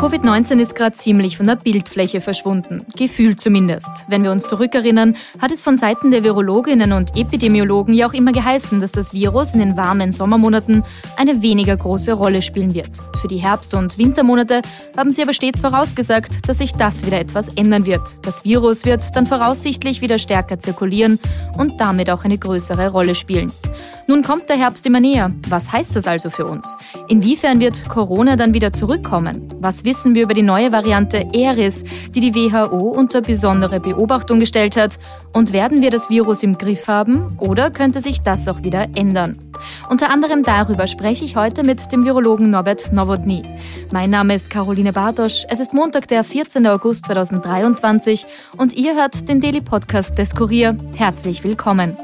Covid-19 ist gerade ziemlich von der Bildfläche verschwunden, gefühlt zumindest. Wenn wir uns zurückerinnern, hat es von Seiten der Virologinnen und Epidemiologen ja auch immer geheißen, dass das Virus in den warmen Sommermonaten eine weniger große Rolle spielen wird. Für die Herbst- und Wintermonate haben sie aber stets vorausgesagt, dass sich das wieder etwas ändern wird. Das Virus wird dann voraussichtlich wieder stärker zirkulieren und damit auch eine größere Rolle spielen. Nun kommt der Herbst immer näher. Was heißt das also für uns? Inwiefern wird Corona dann wieder zurückkommen? Was wissen wir über die neue Variante Eris, die die WHO unter besondere Beobachtung gestellt hat? Und werden wir das Virus im Griff haben oder könnte sich das auch wieder ändern? Unter anderem darüber spreche ich heute mit dem Virologen Norbert Nowotny. Mein Name ist Caroline Bartosch. Es ist Montag, der 14. August 2023 und ihr hört den Daily Podcast des Kurier. Herzlich willkommen.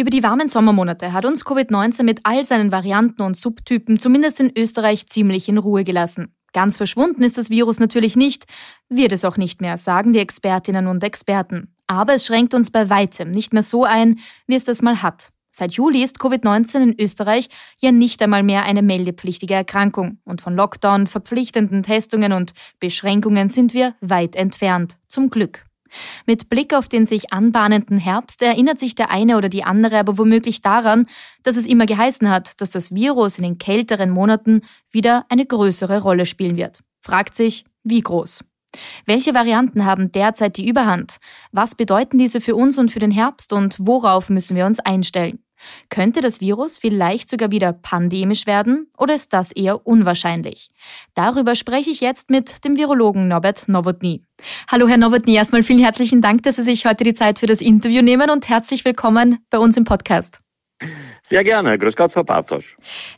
Über die warmen Sommermonate hat uns Covid-19 mit all seinen Varianten und Subtypen zumindest in Österreich ziemlich in Ruhe gelassen. Ganz verschwunden ist das Virus natürlich nicht, wird es auch nicht mehr, sagen die Expertinnen und Experten. Aber es schränkt uns bei weitem nicht mehr so ein, wie es das mal hat. Seit Juli ist Covid-19 in Österreich ja nicht einmal mehr eine meldepflichtige Erkrankung. Und von Lockdown, verpflichtenden Testungen und Beschränkungen sind wir weit entfernt. Zum Glück. Mit Blick auf den sich anbahnenden Herbst erinnert sich der eine oder die andere aber womöglich daran, dass es immer geheißen hat, dass das Virus in den kälteren Monaten wieder eine größere Rolle spielen wird. Fragt sich, wie groß? Welche Varianten haben derzeit die Überhand? Was bedeuten diese für uns und für den Herbst und worauf müssen wir uns einstellen? Könnte das Virus vielleicht sogar wieder pandemisch werden oder ist das eher unwahrscheinlich? Darüber spreche ich jetzt mit dem Virologen Norbert Nowotny. Hallo Herr Nowotny, erstmal vielen herzlichen Dank, dass Sie sich heute die Zeit für das Interview nehmen und herzlich willkommen bei uns im Podcast. Sehr gerne. Grüß Gott, Frau Bartosch.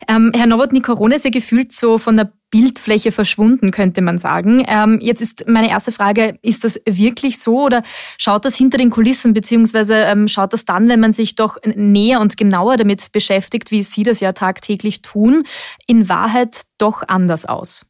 Ähm, Herr Nowotny, Corona ist ja gefühlt so von der Bildfläche verschwunden, könnte man sagen. Ähm, jetzt ist meine erste Frage, ist das wirklich so oder schaut das hinter den Kulissen, beziehungsweise ähm, schaut das dann, wenn man sich doch näher und genauer damit beschäftigt, wie Sie das ja tagtäglich tun, in Wahrheit doch anders aus?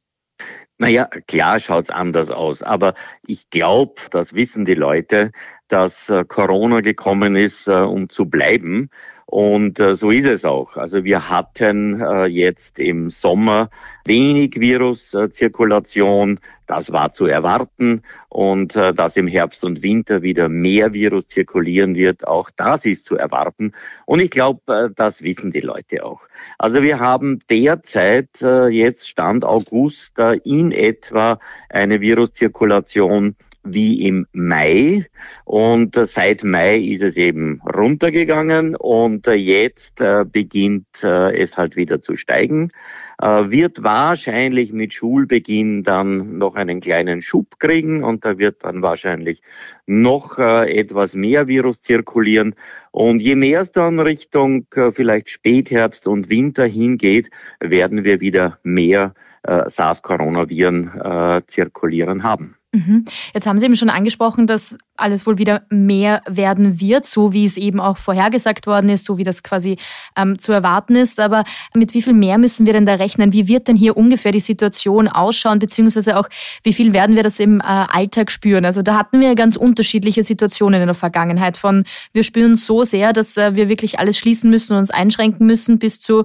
Naja, klar schaut's anders aus, aber ich glaube, das wissen die Leute, dass äh, Corona gekommen ist, äh, um zu bleiben. Und äh, so ist es auch. Also wir hatten jetzt im Sommer wenig Viruszirkulation. Das war zu erwarten. Und dass im Herbst und Winter wieder mehr Virus zirkulieren wird, auch das ist zu erwarten. Und ich glaube, das wissen die Leute auch. Also wir haben derzeit jetzt Stand August in etwa eine Viruszirkulation wie im Mai. Und äh, seit Mai ist es eben runtergegangen und äh, jetzt äh, beginnt es halt wieder zu steigen. Wird wahrscheinlich mit Schulbeginn dann noch einen kleinen Schub kriegen und da wird dann wahrscheinlich noch etwas mehr Virus zirkulieren. Und je mehr es dann Richtung vielleicht Spätherbst und Winter hingeht, werden wir wieder mehr SARS-Coronaviren zirkulieren haben. Mhm. Jetzt haben Sie eben schon angesprochen, dass alles wohl wieder mehr werden wird, so wie es eben auch vorhergesagt worden ist, so wie das quasi ähm, zu erwarten ist. Aber mit wie viel mehr müssen wir denn da rechnen? Wie wird denn hier ungefähr die Situation ausschauen, beziehungsweise auch wie viel werden wir das im äh, Alltag spüren? Also da hatten wir ganz unterschiedliche Situationen in der Vergangenheit. Von wir spüren so sehr, dass äh, wir wirklich alles schließen müssen und uns einschränken müssen, bis zu,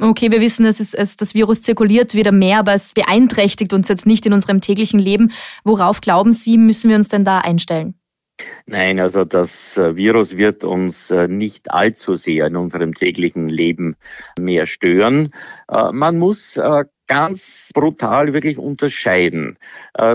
okay, wir wissen, es ist, es, das Virus zirkuliert wieder mehr, aber es beeinträchtigt uns jetzt nicht in unserem täglichen Leben. Worauf glauben Sie, müssen wir uns denn da einstellen? Nein, also das äh, Virus wird uns äh, nicht allzu sehr in unserem täglichen Leben mehr stören. Äh, man muss ganz brutal wirklich unterscheiden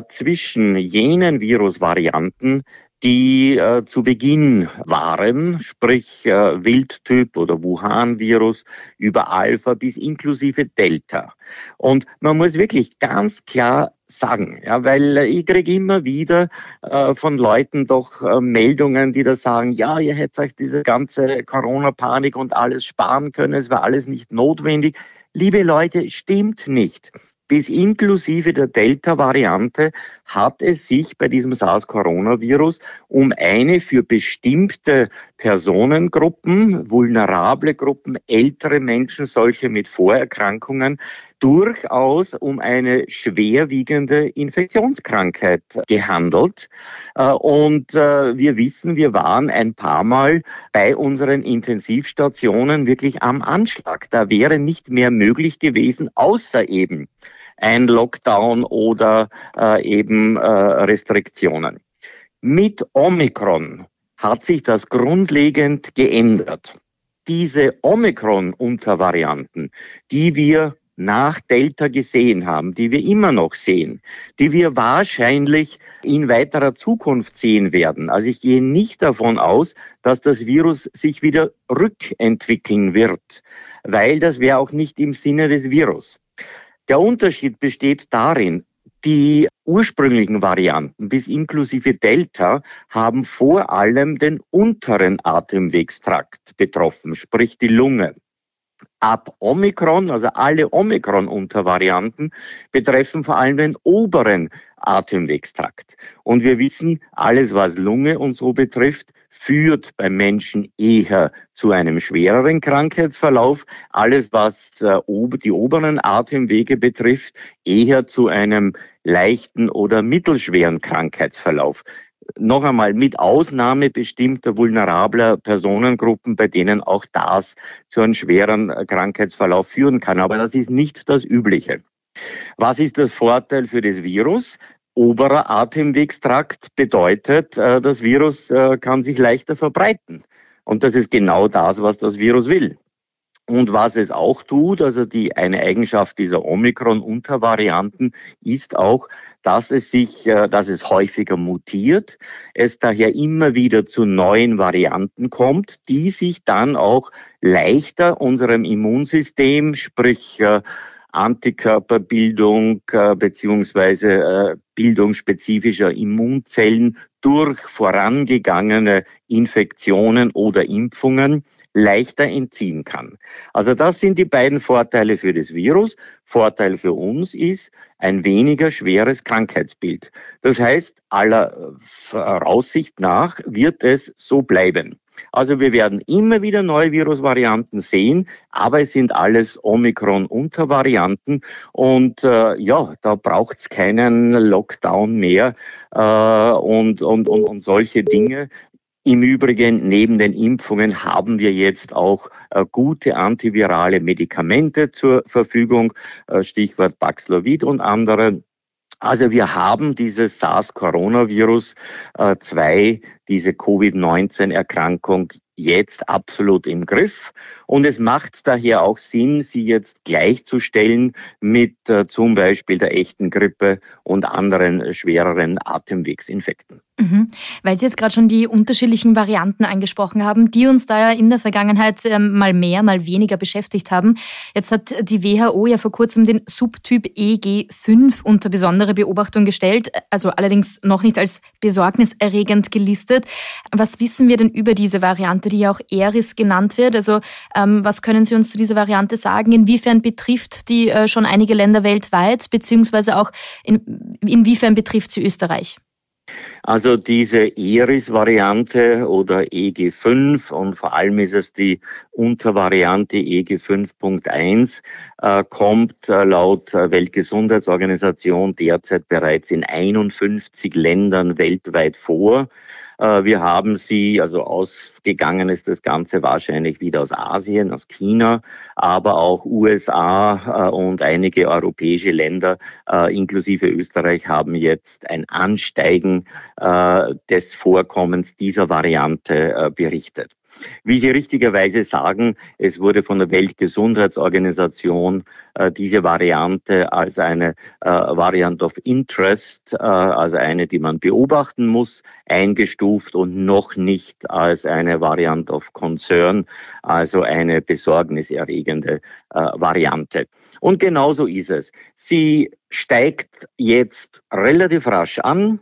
zwischen jenen Virusvarianten, die äh, zu Beginn waren, sprich äh, Wildtyp oder Wuhan-Virus über Alpha bis inklusive Delta. Und man muss wirklich ganz klar sagen, ja, weil ich kriege immer wieder äh, von Leuten doch äh, Meldungen, die da sagen, ja, ihr hättet euch diese ganze Corona-Panik und alles sparen können, es war alles nicht notwendig. Liebe Leute, stimmt nicht bis inklusive der Delta-Variante hat es sich bei diesem SARS-Coronavirus um eine für bestimmte Personengruppen, vulnerable Gruppen, ältere Menschen, solche mit Vorerkrankungen, durchaus um eine schwerwiegende Infektionskrankheit gehandelt. Äh, und äh, wir wissen, wir waren ein paar Mal bei unseren Intensivstationen wirklich am Anschlag. Da wäre nicht mehr möglich gewesen, außer eben ein Lockdown oder äh, eben Restriktionen. Mit Omikron hat sich das grundlegend geändert. Diese Omikron-Untervarianten, die wir nach Delta gesehen haben, die wir immer noch sehen, die wir wahrscheinlich in weiterer Zukunft sehen werden. Also ich gehe nicht davon aus, dass das Virus sich wieder rückentwickeln wird, weil das wäre auch nicht im Sinne des Virus. Der Unterschied besteht darin, die ursprünglichen Varianten bis inklusive Delta haben vor allem den unteren Atemwegstrakt betroffen, sprich die Lunge. Ab Omikron, also alle Omikron-Untervarianten, betreffen vor allem den oberen Atemwegstrakt. Und wir wissen, alles, was Lunge und so betrifft, führt beim Menschen eher zu einem schwereren Krankheitsverlauf. Alles, was äh, die oberen Atemwege betrifft, eher zu einem leichten oder mittelschweren Krankheitsverlauf noch einmal mit Ausnahme bestimmter vulnerabler Personengruppen, bei denen auch das zu einem schweren Krankheitsverlauf führen kann. Aber das ist nicht das Übliche. Was ist das Vorteil für das Virus? Oberer Atemwegstrakt bedeutet, äh, das Virus äh, kann sich leichter verbreiten. Und das ist genau das, was das Virus will. Und was es auch tut, also die eine Eigenschaft dieser Omikron-Untervarianten ist auch, dass es sich, äh, dass es häufiger mutiert, es daher immer wieder zu neuen Varianten kommt, die sich dann auch leichter unserem Immunsystem, sprich Antikörperbildung äh, beziehungsweise äh, Bildung spezifischer Immunzellen durch vorangegangene Infektionen oder Impfungen leichter entziehen kann. Also das sind die beiden Vorteile für das Virus. Vorteil für uns ist ein weniger schweres Krankheitsbild. Das heißt, aller Voraussicht nach wird es so bleiben. Also wir werden immer wieder neue Virusvarianten sehen, aber es sind alles Omikron-Untervarianten und äh, ja, da braucht es keinen Lockdown mehr äh, und, und, und, und solche Dinge. Im Übrigen, neben den Impfungen haben wir jetzt auch äh, gute antivirale Medikamente zur Verfügung, äh, Stichwort Paxlovid und andere. Also wir haben dieses SARS-Coronavirus äh, 2, diese Covid-19-Erkrankung jetzt absolut im Griff. Und es macht daher auch Sinn, sie jetzt gleichzustellen mit äh, zum Beispiel der echten Grippe und anderen schwereren Atemwegsinfekten. Mhm. Weil Sie jetzt gerade schon die unterschiedlichen Varianten angesprochen haben, die uns da ja in der Vergangenheit äh, mal mehr, mal weniger beschäftigt haben. Jetzt hat die WHO ja vor kurzem den Subtyp EG5 unter besondere Beobachtung gestellt, also allerdings noch nicht als besorgniserregend gelistet. Was wissen wir denn über diese Variante, die ja auch ERIS genannt wird? Also ähm, was können Sie uns zu dieser Variante sagen? Inwiefern betrifft die äh, schon einige Länder weltweit, beziehungsweise auch in, inwiefern betrifft sie Österreich? Also diese ERIS-Variante oder EG5 und vor allem ist es die Untervariante EG5.1, äh, kommt äh, laut äh, Weltgesundheitsorganisation derzeit bereits in 51 Ländern weltweit vor. Äh, wir haben sie, also ausgegangen ist das Ganze wahrscheinlich wieder aus Asien, aus China, aber auch USA äh, und einige europäische Länder, äh, inklusive Österreich, haben jetzt ein Ansteigen des Vorkommens dieser Variante berichtet. Wie Sie richtigerweise sagen, es wurde von der Weltgesundheitsorganisation äh, diese Variante als eine äh, Variant of Interest, äh, also eine, die man beobachten muss, eingestuft und noch nicht als eine Variant of Concern, also eine besorgniserregende äh, Variante. Und genauso ist es. Sie steigt jetzt relativ rasch an.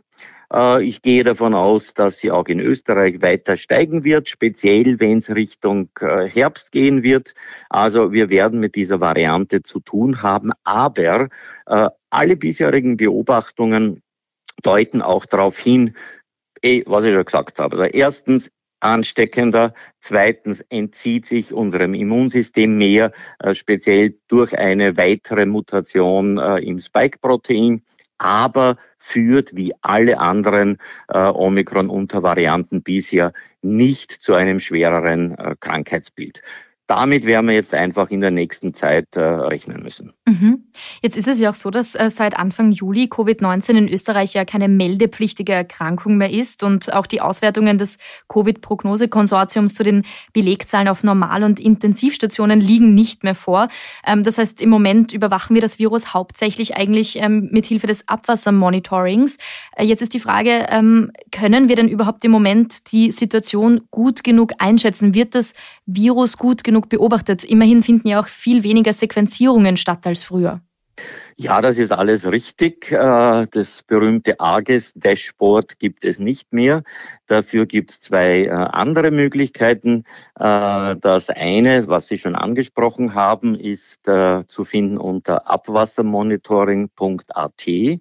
Äh, ich gehe davon aus, dass sie auch in Österreich weiter steigen wird, speziell wenn es Richtung äh, Herbst gehen wird. Also wir werden mit dieser Variante zu tun haben, aber äh, alle bisherigen Beobachtungen deuten auch darauf hin, eh, was ich schon gesagt habe. Also erstens, ansteckender. Zweitens entzieht sich unserem Immunsystem mehr, speziell durch eine weitere Mutation im Spike-Protein aber führt wie alle anderen äh, Omikron-Untervarianten bisher nicht zu einem schwereren äh, Krankheitsbild damit werden wir jetzt einfach in der nächsten Zeit äh, rechnen müssen. Mhm. Jetzt ist es ja auch so, dass äh, seit Anfang Juli Covid-19 in Österreich ja keine meldepflichtige Erkrankung mehr ist und auch die Auswertungen des Covid-Prognose-Konsortiums zu den Belegzahlen auf Normal- und Intensivstationen liegen nicht mehr vor. Ähm, das heißt, im Moment überwachen wir das Virus hauptsächlich eigentlich ähm, mit Hilfe des Abwassermonitorings. Äh, jetzt ist die Frage, ähm, können wir denn überhaupt im Moment die Situation gut genug einschätzen? Wird das Virus gut genug genug beobachtet. Immerhin finden ja auch viel weniger Sequenzierungen statt als früher. Ja, das ist alles richtig. Äh, das berühmte ARGES-Dashboard gibt es nicht mehr. Dafür gibt es zwei äh, andere Möglichkeiten. Äh, das eine, was Sie schon angesprochen haben, ist zu finden unter abwassermonitoring.at.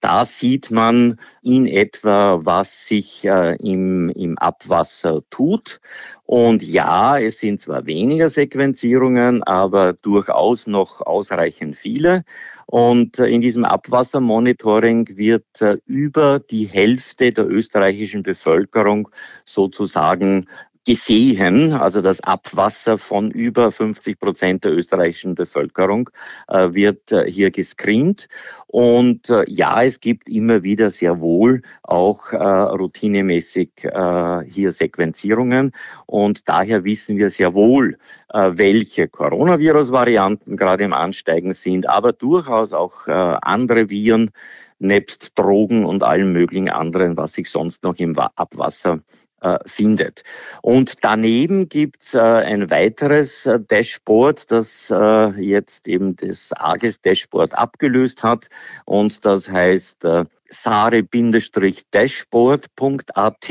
Da sieht man in etwa, was sich im, im Abwasser tut. Und ja, es sind zwar weniger Sequenzierungen, aber durchaus noch ausreichend viele. Und äh, in diesem Abwassermonitoring wird äh, über die Hälfte der österreichischen Bevölkerung sozusagen gesehen, also das Abwasser von über 50 Prozent der österreichischen Bevölkerung äh, wird äh, hier gescreent. Und äh, ja, es gibt immer wieder sehr wohl auch äh, routinemäßig äh, hier Sequenzierungen. Und daher wissen wir sehr wohl, äh, welche Coronavirus-Varianten gerade im Ansteigen sind, aber durchaus auch andere Viren, nebst Drogen und allen möglichen anderen, was sich sonst noch im Abwasser äh, findet. Und daneben gibt's äh, ein weiteres äh, Dashboard, das äh, jetzt eben das AGES-Dashboard abgelöst hat. Und das heißt sare-dashboard.at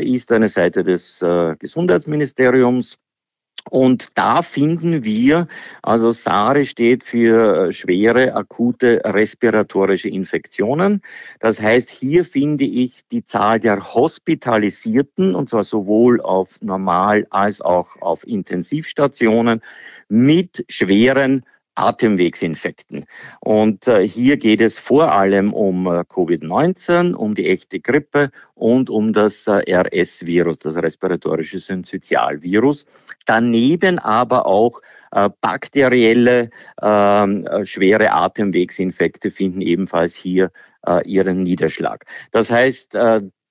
ist eine Seite des Gesundheitsministeriums und da finden wir, also SARE steht für schwere akute respiratorische Infektionen. Das heißt, hier finde ich die Zahl der Hospitalisierten, und zwar sowohl auf Normal- als auch auf Intensivstationen, mit schweren Atemwegsinfekten. Und äh, hier geht es vor allem um äh, Covid-19, um die echte Grippe und um das äh, RS-Virus, das respiratorische Synzytialvirus. Daneben aber auch äh, bakterielle ähm, äh, schwere Atemwegsinfekte finden ebenfalls hier äh, ihren Niederschlag. Das heißt,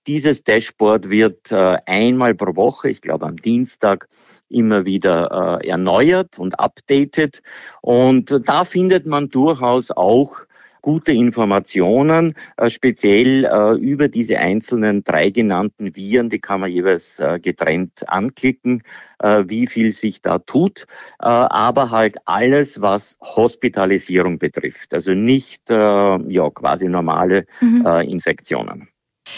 dieses Dashboard wird äh, einmal pro Woche, ich glaube am Dienstag, immer wieder äh, erneuert und updated. Und da findet man durchaus auch gute Informationen, äh, speziell äh, über diese einzelnen drei genannten Viren, die kann man jeweils äh, getrennt anklicken, wie viel sich da tut, aber halt alles, was Hospitalisierung betrifft, also nicht ja quasi normale mhm. Infektionen.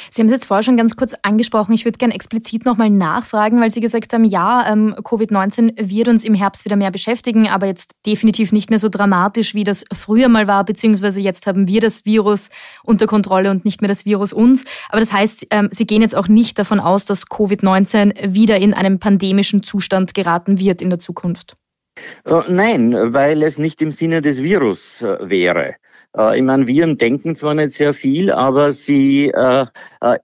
Sie haben es jetzt vorher schon ganz kurz angesprochen. Ich würde gerne explizit nochmal nachfragen, weil Sie gesagt haben, ja, ähm, Covid-19 wird uns im Herbst wieder mehr beschäftigen, aber jetzt definitiv nicht mehr so dramatisch, wie das früher mal war, beziehungsweise jetzt haben wir das Virus unter Kontrolle und nicht mehr das Virus uns. Aber das heißt, ähm, Sie gehen jetzt auch nicht davon aus, dass Covid-19 wieder in einen pandemischen Zustand geraten wird in der Zukunft. Äh, nein, weil es nicht im Sinne des Virus äh, wäre. Äh, ich meine, Viren denken zwar nicht sehr viel, aber sie, äh, äh,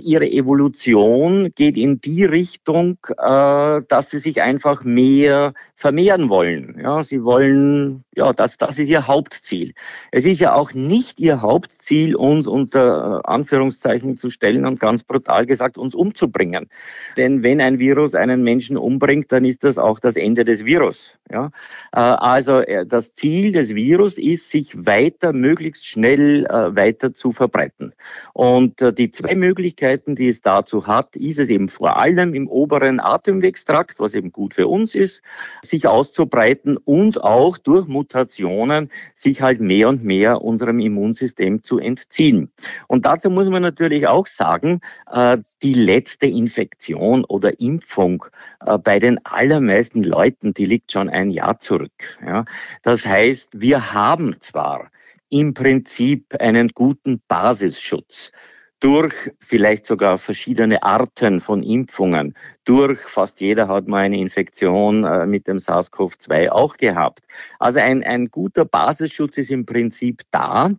ihre Evolution geht in die Richtung, äh, dass sie sich einfach mehr vermehren wollen. Ja, sie wollen, ja, das, das ist ihr Hauptziel. Es ist ja auch nicht ihr Hauptziel, uns unter äh, Anführungszeichen zu stellen und ganz brutal gesagt, uns umzubringen. Denn wenn ein Virus einen Menschen umbringt, dann ist das auch das Ende des Virus. Ja, äh, also das Ziel des Virus ist, sich weiter möglichst schnell äh, weiter zu verbreiten. Und äh, die zwei Möglichkeiten, die es dazu hat, ist es eben vor allem im oberen Atemwegstrakt, was eben gut für uns ist, sich auszubreiten und auch durch Mutationen sich halt mehr und mehr unserem Immunsystem zu entziehen. Und dazu muss man natürlich auch sagen, äh, die letzte Infektion oder Impfung äh, bei den allermeisten Leuten, die liegt schon ein Jahr zurück. Ja. Das heißt, wir haben zwar im Prinzip einen guten Basisschutz durch vielleicht sogar verschiedene Arten von Impfungen, durch fast jeder hat mal eine Infektion äh, mit dem SARS-CoV-2 auch gehabt. Also ein, ein guter Basisschutz ist im Prinzip da.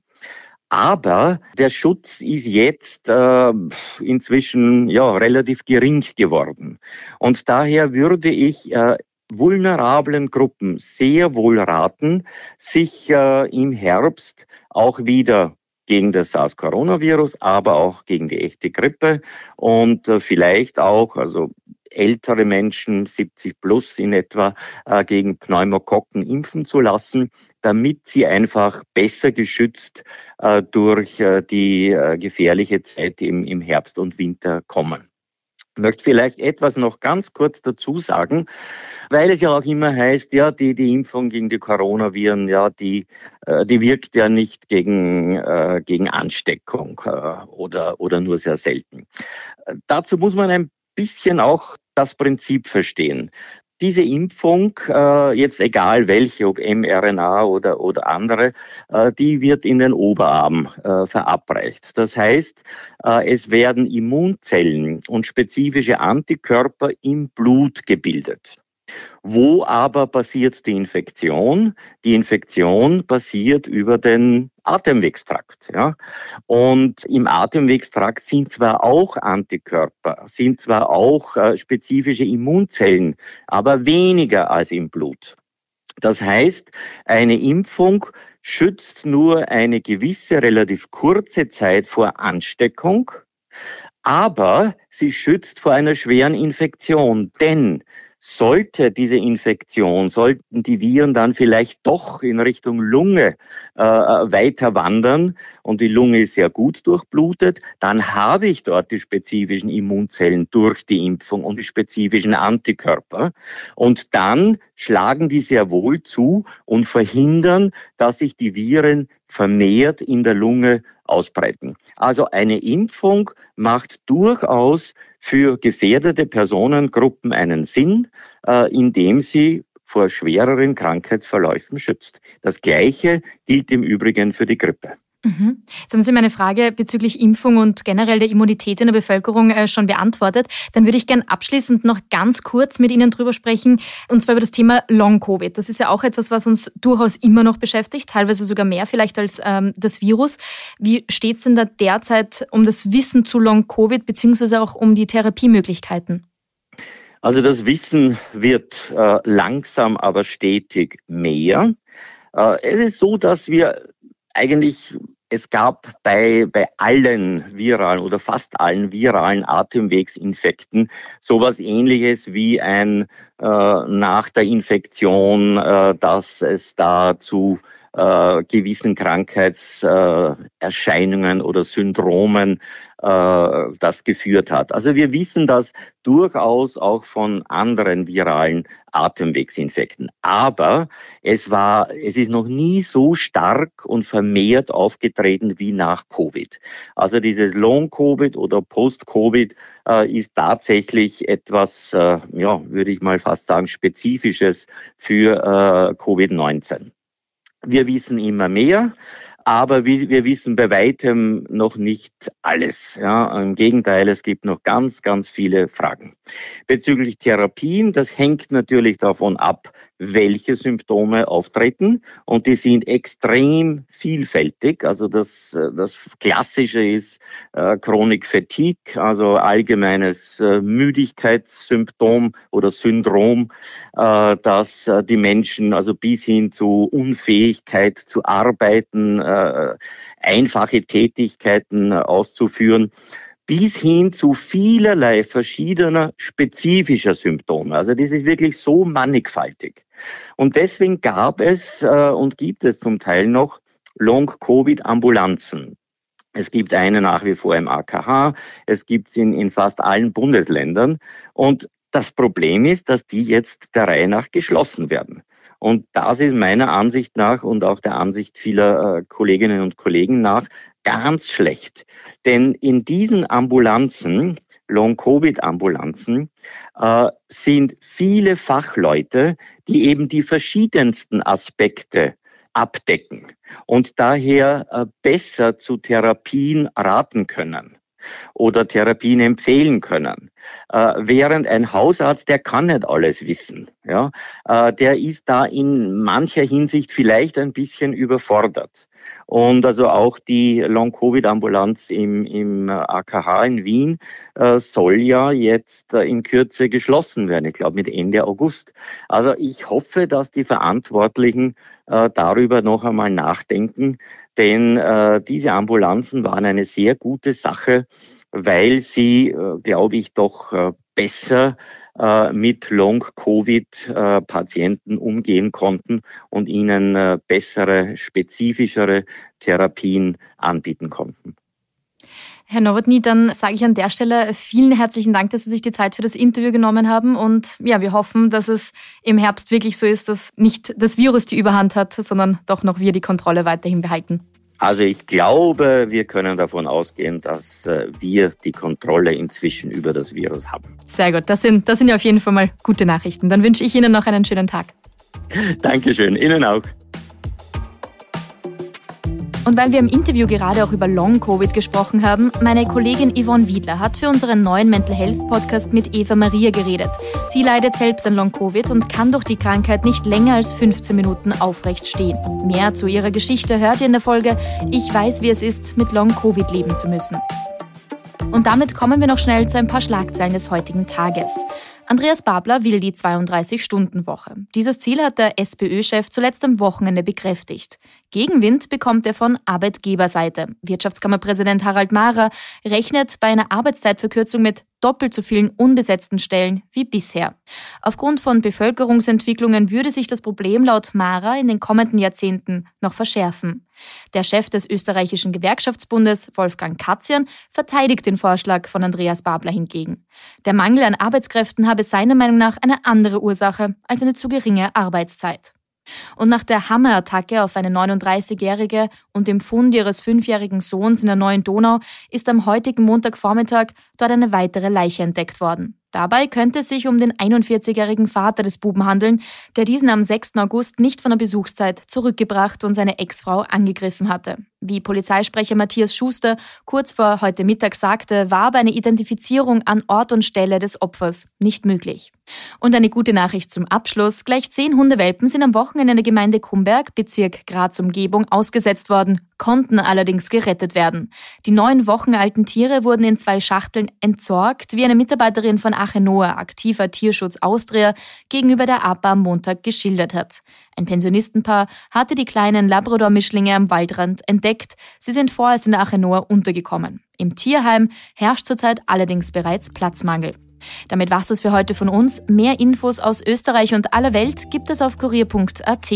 Aber der Schutz ist jetzt äh, inzwischen ja relativ gering geworden. Und daher würde ich äh, vulnerablen Gruppen sehr wohl raten, sich äh, im Herbst auch wieder gegen das SARS-Coronavirus, aber auch gegen die echte Grippe und äh, vielleicht auch, also ältere Menschen, 70 plus in etwa, äh, gegen Pneumokokken impfen zu lassen, damit sie einfach besser geschützt äh, durch die gefährliche Zeit im Herbst und Winter kommen. Möchte vielleicht etwas noch ganz kurz dazu sagen, weil es ja auch immer heißt, ja, die, die Impfung gegen die Coronaviren, ja, die, äh, die wirkt ja nicht gegen, äh, gegen Ansteckung äh, oder, oder nur sehr selten. Dazu muss man ein bisschen auch das Prinzip verstehen diese Impfung, äh, jetzt egal welche, ob mRNA oder, oder andere, äh, die wird in den Oberarm äh, verabreicht. Das heißt, äh, es werden Immunzellen und spezifische Antikörper im Blut gebildet. Wo aber passiert die Infektion? Die Infektion passiert über den Atemwegstrakt. Ja? Und im Atemwegstrakt sind zwar auch Antikörper, sind zwar auch äh, spezifische Immunzellen, aber weniger als im Blut. Das heißt, eine Impfung schützt nur eine gewisse, relativ kurze Zeit vor Ansteckung, aber sie schützt vor einer schweren Infektion, denn sollte diese Infektion, sollten die Viren dann vielleicht doch in Richtung Lunge äh, weiter wandern und die Lunge ist sehr gut durchblutet, dann habe ich dort die spezifischen Immunzellen durch die Impfung und die spezifischen Antikörper. Und dann schlagen die sehr wohl zu und verhindern, dass sich die Viren vermehrt in der Lunge ausbreiten. Also eine Impfung macht durchaus für gefährdete Personengruppen einen Sinn, äh, indem sie vor schwereren Krankheitsverläufen schützt. Das Gleiche gilt im Übrigen für die Grippe. Mhm. Jetzt haben Sie meine Frage bezüglich Impfung und generell der Immunität in der Bevölkerung äh, schon beantwortet. Dann würde ich gern abschließend noch ganz kurz mit Ihnen drüber sprechen, und zwar über das Thema Long-Covid. Das ist ja auch etwas, was uns durchaus immer noch beschäftigt, teilweise sogar mehr vielleicht als ähm, das Virus. Wie steht es denn da derzeit um das Wissen zu Long-Covid beziehungsweise auch um die Therapiemöglichkeiten? Also das Wissen wird äh, langsam, aber stetig mehr. Äh, es ist so, dass wir eigentlich es gab bei, bei allen viralen oder fast allen viralen Atemwegsinfekten sowas ähnliches wie ein äh, nach der Infektion, äh, dass es da zu äh, gewissen Krankheitserscheinungen äh, oder Syndromen äh, das geführt hat. Also wir wissen das durchaus auch von anderen viralen Atemwegsinfekten. Aber es war, es ist noch nie so stark und vermehrt aufgetreten wie nach Covid. Also dieses Long-Covid oder Post-Covid äh, ist tatsächlich etwas, äh, ja, würde ich mal fast sagen, spezifisches für äh, Covid-19. Wir wissen immer mehr. Aber wir wissen bei weitem noch nicht alles. Ja, Im Gegenteil, es gibt noch ganz, ganz viele Fragen. Bezüglich Therapien, das hängt natürlich davon ab, welche Symptome auftreten. Und die sind extrem vielfältig. Also das, das Klassische ist äh, Chronik Fatigue, also allgemeines äh, Müdigkeitssymptom oder Syndrom, äh, dass äh, die Menschen also bis hin zu Unfähigkeit zu arbeiten, äh, einfache Tätigkeiten auszuführen, bis hin zu vielerlei verschiedener spezifischer Symptome. Also das ist wirklich so mannigfaltig. Und deswegen gab es äh, und gibt es zum Teil noch Long-Covid-Ambulanzen. Es gibt eine nach wie vor im AKH, es gibt es in, in fast allen Bundesländern. Und das Problem ist, dass die jetzt der Reihe nach geschlossen werden. Und das ist meiner Ansicht nach und auch der Ansicht vieler äh, Kolleginnen und Kollegen nach ganz schlecht. Denn in diesen Ambulanzen, Long-Covid-Ambulanzen, äh, sind viele Fachleute, die eben die verschiedensten Aspekte abdecken und daher äh, besser zu Therapien raten können. oder Therapien empfehlen können. Äh, während ein Hausarzt, der kann nicht alles wissen. Ja? Äh, der ist da in mancher Hinsicht vielleicht ein bisschen überfordert. Und also auch die Long-Covid-Ambulanz im, im AKH in Wien äh, soll ja jetzt äh, in Kürze geschlossen werden, ich glaube mit Ende August. Also ich hoffe, dass die Verantwortlichen äh, darüber noch einmal nachdenken, denn äh, diese Ambulanzen waren eine sehr gute Sache, weil sie, äh, glaube ich, doch äh, besser äh, mit Long-Covid-Patienten umgehen konnten und ihnen bessere, spezifischere Therapien anbieten konnten. Herr Nowotny, dann sage ich an der Stelle vielen herzlichen Dank, dass Sie sich die Zeit für das Interview genommen haben. Und ja, wir hoffen, dass es im Herbst wirklich so ist, dass nicht das Virus die Überhand hat, sondern doch noch wir die Kontrolle weiterhin behalten. Also ich glaube, wir können davon ausgehen, dass äh, wir die Kontrolle inzwischen über das Virus haben. Sehr gut, das sind, das sind ja auf jeden Fall mal gute Nachrichten. Dann wünsche ich Ihnen noch einen schönen Tag. Dankeschön, Ihnen auch. Und weil wir im Interview gerade auch über Long-Covid gesprochen haben, meine Kollegin Yvonne Wiedler hat für unseren neuen Mental Health Podcast mit Eva Maria geredet. Sie leidet selbst an Long-Covid und kann durch die Krankheit nicht länger als 15 Minuten aufrecht stehen. Mehr zu ihrer Geschichte hört ihr in der Folge Ich weiß, wie es ist, mit Long-Covid leben zu müssen. Und damit kommen wir noch schnell zu ein paar Schlagzeilen des heutigen Tages. Andreas Babler will die 32-Stunden-Woche. Dieses Ziel hat der SPÖ-Chef zuletzt am Wochenende bekräftigt. Gegenwind bekommt er von Arbeitgeberseite. Wirtschaftskammerpräsident Harald Mahrer rechnet bei einer Arbeitszeitverkürzung mit doppelt so vielen unbesetzten Stellen wie bisher. Aufgrund von Bevölkerungsentwicklungen würde sich das Problem laut Mahrer in den kommenden Jahrzehnten noch verschärfen. Der Chef des österreichischen Gewerkschaftsbundes, Wolfgang Katzian, verteidigt den Vorschlag von Andreas Babler hingegen. Der Mangel an Arbeitskräften habe seiner Meinung nach eine andere Ursache als eine zu geringe Arbeitszeit. Und nach der Hammerattacke auf eine 39-Jährige und dem Fund ihres fünfjährigen Sohns in der Neuen Donau ist am heutigen Montagvormittag dort eine weitere Leiche entdeckt worden. Dabei könnte es sich um den 41-jährigen Vater des Buben handeln, der diesen am 6. August nicht von der Besuchszeit zurückgebracht und seine Ex-Frau angegriffen hatte. Wie Polizeisprecher Matthias Schuster kurz vor heute Mittag sagte, war aber eine Identifizierung an Ort und Stelle des Opfers nicht möglich. Und eine gute Nachricht zum Abschluss. Gleich zehn Hundewelpen sind am Wochenende in der Gemeinde Kumberg, Bezirk Graz Umgebung, ausgesetzt worden, konnten allerdings gerettet werden. Die neun Wochen alten Tiere wurden in zwei Schachteln entsorgt, wie eine Mitarbeiterin von Achenoa, aktiver Tierschutz Austria, gegenüber der APA am Montag geschildert hat. Ein Pensionistenpaar hatte die kleinen Labrador-Mischlinge am Waldrand entdeckt. Sie sind vorerst in der Achenoa untergekommen. Im Tierheim herrscht zurzeit allerdings bereits Platzmangel. Damit war es für heute von uns. Mehr Infos aus Österreich und aller Welt gibt es auf kurier.at.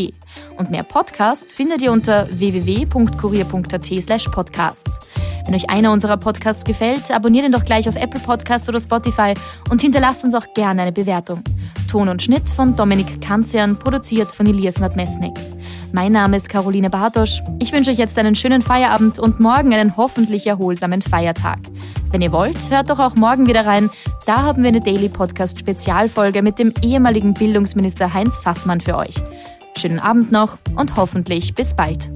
Und mehr Podcasts findet ihr unter www.kurier.at slash podcasts. Wenn euch einer unserer Podcasts gefällt, abonniert ihn doch gleich auf Apple Podcasts oder Spotify und hinterlasst uns auch gerne eine Bewertung. Ton und Schnitt von Dominik Kanzian, produziert von Elias Nadmesnik. Mein Name ist Caroline Bartosch. Ich wünsche euch jetzt einen schönen Feierabend und morgen einen hoffentlich erholsamen Feiertag. Wenn ihr wollt, hört doch auch morgen wieder rein. Da haben wir eine Daily Podcast Spezialfolge mit dem ehemaligen Bildungsminister Heinz Fassmann für euch. Schönen Abend noch und hoffentlich bis bald.